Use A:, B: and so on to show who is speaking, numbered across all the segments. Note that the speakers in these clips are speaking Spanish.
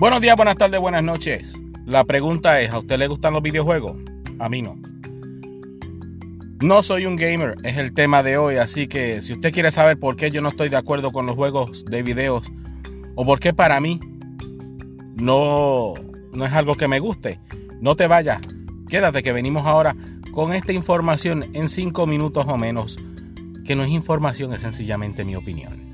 A: Buenos días, buenas tardes, buenas noches. La pregunta es, ¿a usted le gustan los videojuegos? A mí no. No soy un gamer, es el tema de hoy, así que si usted quiere saber por qué yo no estoy de acuerdo con los juegos de videos o por qué para mí no, no es algo que me guste, no te vayas, quédate que venimos ahora con esta información en cinco minutos o menos, que no es información, es sencillamente mi opinión.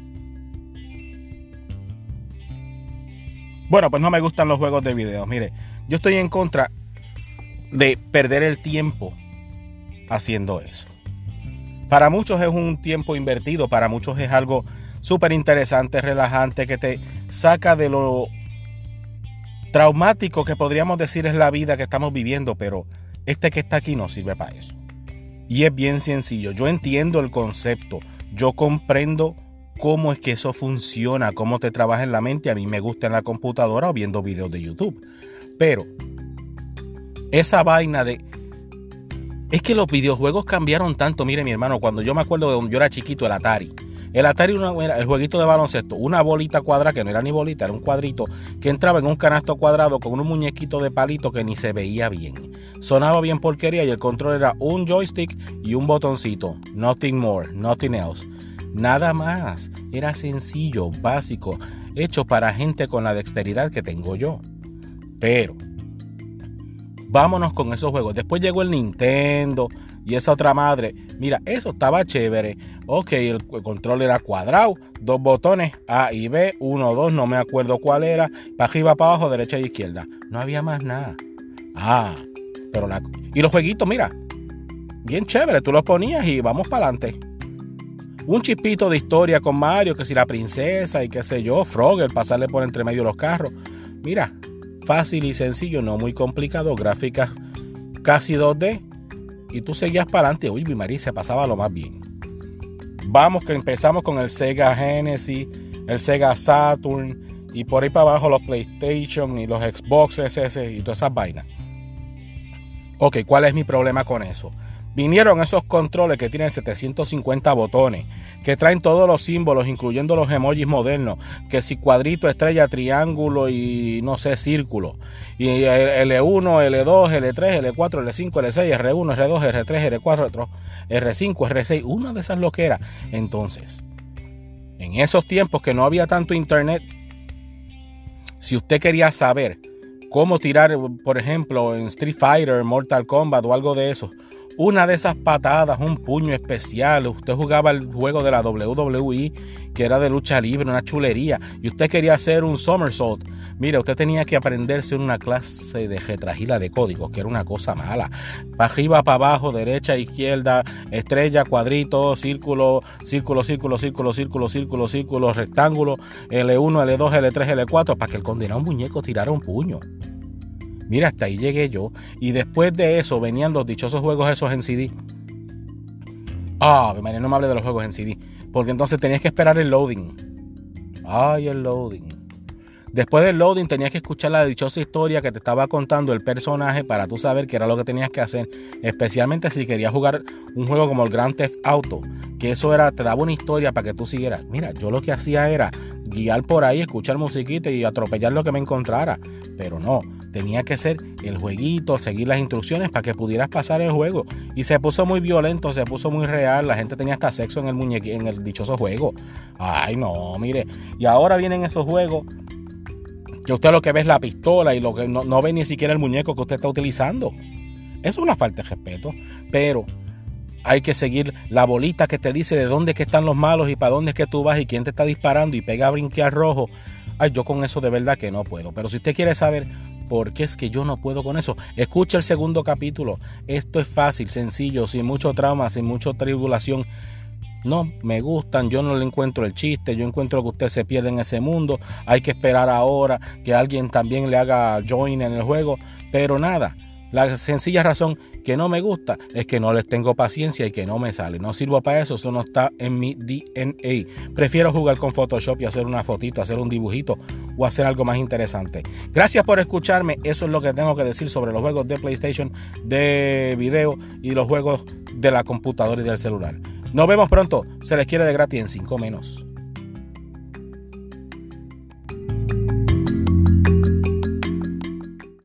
A: Bueno, pues no me gustan los juegos de video. Mire, yo estoy en contra de perder el tiempo haciendo eso. Para muchos es un tiempo invertido, para muchos es algo súper interesante, relajante, que te saca de lo traumático que podríamos decir es la vida que estamos viviendo, pero este que está aquí no sirve para eso. Y es bien sencillo, yo entiendo el concepto, yo comprendo cómo es que eso funciona, cómo te trabaja en la mente. A mí me gusta en la computadora o viendo videos de YouTube. Pero esa vaina de... Es que los videojuegos cambiaron tanto. Mire mi hermano, cuando yo me acuerdo de donde yo era chiquito, el Atari. El Atari era el jueguito de baloncesto, una bolita cuadrada, que no era ni bolita, era un cuadrito, que entraba en un canasto cuadrado con un muñequito de palito que ni se veía bien. Sonaba bien porquería y el control era un joystick y un botoncito. Nothing more, nothing else. Nada más. Era sencillo, básico, hecho para gente con la dexteridad que tengo yo. Pero, vámonos con esos juegos. Después llegó el Nintendo y esa otra madre. Mira, eso estaba chévere. Ok, el control era cuadrado, dos botones, A y B, uno, dos, no me acuerdo cuál era. Para arriba, para abajo, derecha y izquierda. No había más nada. Ah, pero la. Y los jueguitos, mira, bien chévere. Tú los ponías y vamos para adelante un chipito de historia con Mario, que si la princesa y qué sé yo, Frogger, pasarle por entre medio los carros. Mira, fácil y sencillo, no muy complicado, gráficas casi 2D. Y tú seguías para adelante. Uy, mi María se pasaba lo más bien. Vamos que empezamos con el Sega Genesis, el Sega Saturn y por ahí para abajo los PlayStation y los Xbox SS y todas esas vainas. Ok, ¿cuál es mi problema con eso? Vinieron esos controles que tienen 750 botones, que traen todos los símbolos, incluyendo los emojis modernos, que si cuadrito, estrella, triángulo y no sé, círculo. Y L1, L2, L3, L4, L5, L6, R1, R2, R3, R4, R5, R6, una de esas loqueras. Entonces, en esos tiempos que no había tanto internet, si usted quería saber cómo tirar, por ejemplo, en Street Fighter, Mortal Kombat o algo de eso, una de esas patadas, un puño especial. Usted jugaba el juego de la WWE, que era de lucha libre, una chulería, y usted quería hacer un somersault. Mira, usted tenía que aprenderse una clase de retragila de códigos, que era una cosa mala. Para arriba, para abajo, derecha, izquierda, estrella, cuadrito, círculo, círculo, círculo, círculo, círculo, círculo, círculo, rectángulo, L1, L2, L3, L4, para que el condenado muñeco tirara un puño. Mira, hasta ahí llegué yo. Y después de eso venían los dichosos juegos esos en CD. Ah, María, no me hable de los juegos en CD. Porque entonces tenías que esperar el loading. Ay, el loading. Después del loading tenías que escuchar la dichosa historia que te estaba contando el personaje para tú saber qué era lo que tenías que hacer. Especialmente si querías jugar un juego como el Grand Theft Auto. Que eso era, te daba una historia para que tú siguieras. Mira, yo lo que hacía era guiar por ahí, escuchar musiquita y atropellar lo que me encontrara. Pero no, tenía que ser el jueguito, seguir las instrucciones para que pudieras pasar el juego. Y se puso muy violento, se puso muy real. La gente tenía hasta sexo en el muñeque, en el dichoso juego. Ay, no, mire. Y ahora vienen esos juegos que usted lo que ve es la pistola y lo que no, no ve ni siquiera el muñeco que usted está utilizando. Eso es una falta de respeto. Pero hay que seguir la bolita que te dice de dónde que están los malos y para dónde es que tú vas y quién te está disparando y pega a brinquear rojo. Ay, yo con eso de verdad que no puedo. Pero si usted quiere saber por qué es que yo no puedo con eso, escucha el segundo capítulo. Esto es fácil, sencillo, sin mucho trauma, sin mucha tribulación. No, me gustan, yo no le encuentro el chiste, yo encuentro que usted se pierde en ese mundo, hay que esperar ahora que alguien también le haga join en el juego, pero nada, la sencilla razón que no me gusta es que no les tengo paciencia y que no me sale. No sirvo para eso, eso no está en mi DNA. Prefiero jugar con Photoshop y hacer una fotito, hacer un dibujito o hacer algo más interesante. Gracias por escucharme. Eso es lo que tengo que decir sobre los juegos de PlayStation, de video y los juegos de la computadora y del celular. Nos vemos pronto. Se les quiere de gratis en 5 menos.